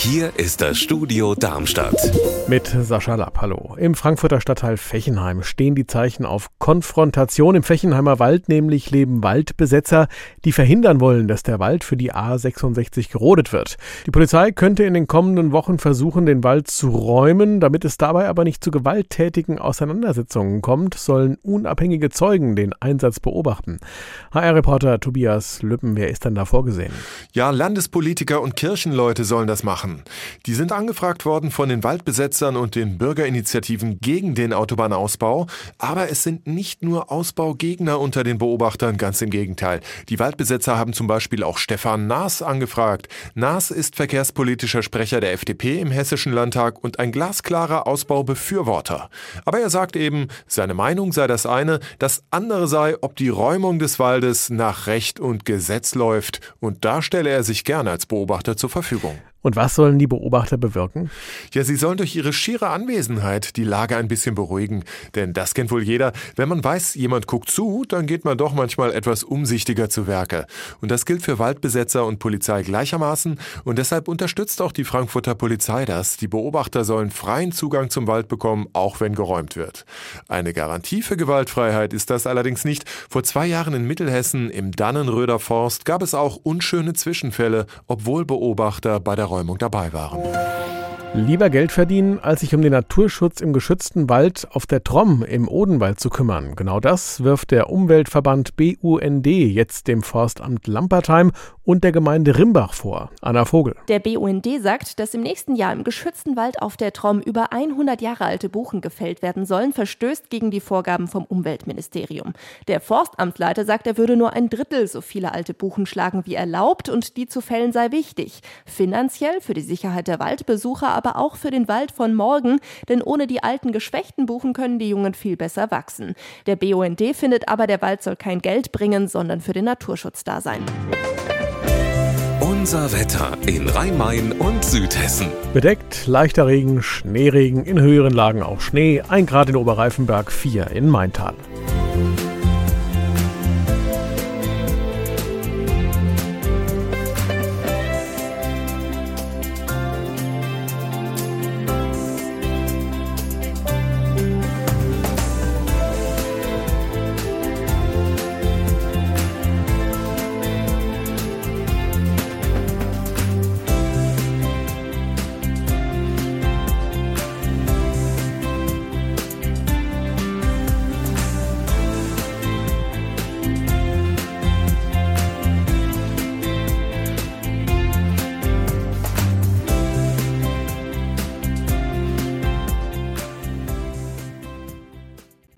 Hier ist das Studio Darmstadt. Mit Sascha Lapp, hallo. Im Frankfurter Stadtteil Fechenheim stehen die Zeichen auf Konfrontation. Im Fechenheimer Wald nämlich leben Waldbesetzer, die verhindern wollen, dass der Wald für die A66 gerodet wird. Die Polizei könnte in den kommenden Wochen versuchen, den Wald zu räumen. Damit es dabei aber nicht zu gewalttätigen Auseinandersetzungen kommt, sollen unabhängige Zeugen den Einsatz beobachten. HR-Reporter Tobias Lüppen, wer ist denn da vorgesehen? Ja, Landespolitiker und Kirchenleute sollen das machen machen. Die sind angefragt worden von den Waldbesetzern und den Bürgerinitiativen gegen den Autobahnausbau. Aber es sind nicht nur Ausbaugegner unter den Beobachtern, ganz im Gegenteil. Die Waldbesetzer haben zum Beispiel auch Stefan Naas angefragt. Naas ist verkehrspolitischer Sprecher der FDP im Hessischen Landtag und ein glasklarer Ausbaubefürworter. Aber er sagt eben, seine Meinung sei das eine, das andere sei, ob die Räumung des Waldes nach Recht und Gesetz läuft. Und da stelle er sich gerne als Beobachter zur Verfügung. Und was sollen die Beobachter bewirken? Ja, sie sollen durch ihre schiere Anwesenheit die Lage ein bisschen beruhigen. Denn das kennt wohl jeder. Wenn man weiß, jemand guckt zu, dann geht man doch manchmal etwas umsichtiger zu Werke. Und das gilt für Waldbesetzer und Polizei gleichermaßen. Und deshalb unterstützt auch die Frankfurter Polizei das. Die Beobachter sollen freien Zugang zum Wald bekommen, auch wenn geräumt wird. Eine Garantie für Gewaltfreiheit ist das allerdings nicht. Vor zwei Jahren in Mittelhessen im Dannenröder Forst gab es auch unschöne Zwischenfälle, obwohl Beobachter bei der Räumung dabei waren. Lieber Geld verdienen, als sich um den Naturschutz im geschützten Wald auf der Tromm im Odenwald zu kümmern. Genau das wirft der Umweltverband BUND jetzt dem Forstamt Lampertheim und der Gemeinde Rimbach vor. Anna Vogel. Der BUND sagt, dass im nächsten Jahr im geschützten Wald auf der Tromm über 100 Jahre alte Buchen gefällt werden sollen, verstößt gegen die Vorgaben vom Umweltministerium. Der Forstamtsleiter sagt, er würde nur ein Drittel so viele alte Buchen schlagen wie erlaubt und die zu fällen sei wichtig. Finanziell für die Sicherheit der Waldbesucher, aber auch für den Wald von morgen, denn ohne die alten geschwächten Buchen können die Jungen viel besser wachsen. Der BUND findet aber, der Wald soll kein Geld bringen, sondern für den Naturschutz da sein. Unser Wetter in Rhein-Main und Südhessen. Bedeckt, leichter Regen, Schneeregen, in höheren Lagen auch Schnee, 1 Grad in Oberreifenberg, 4 in Maintal.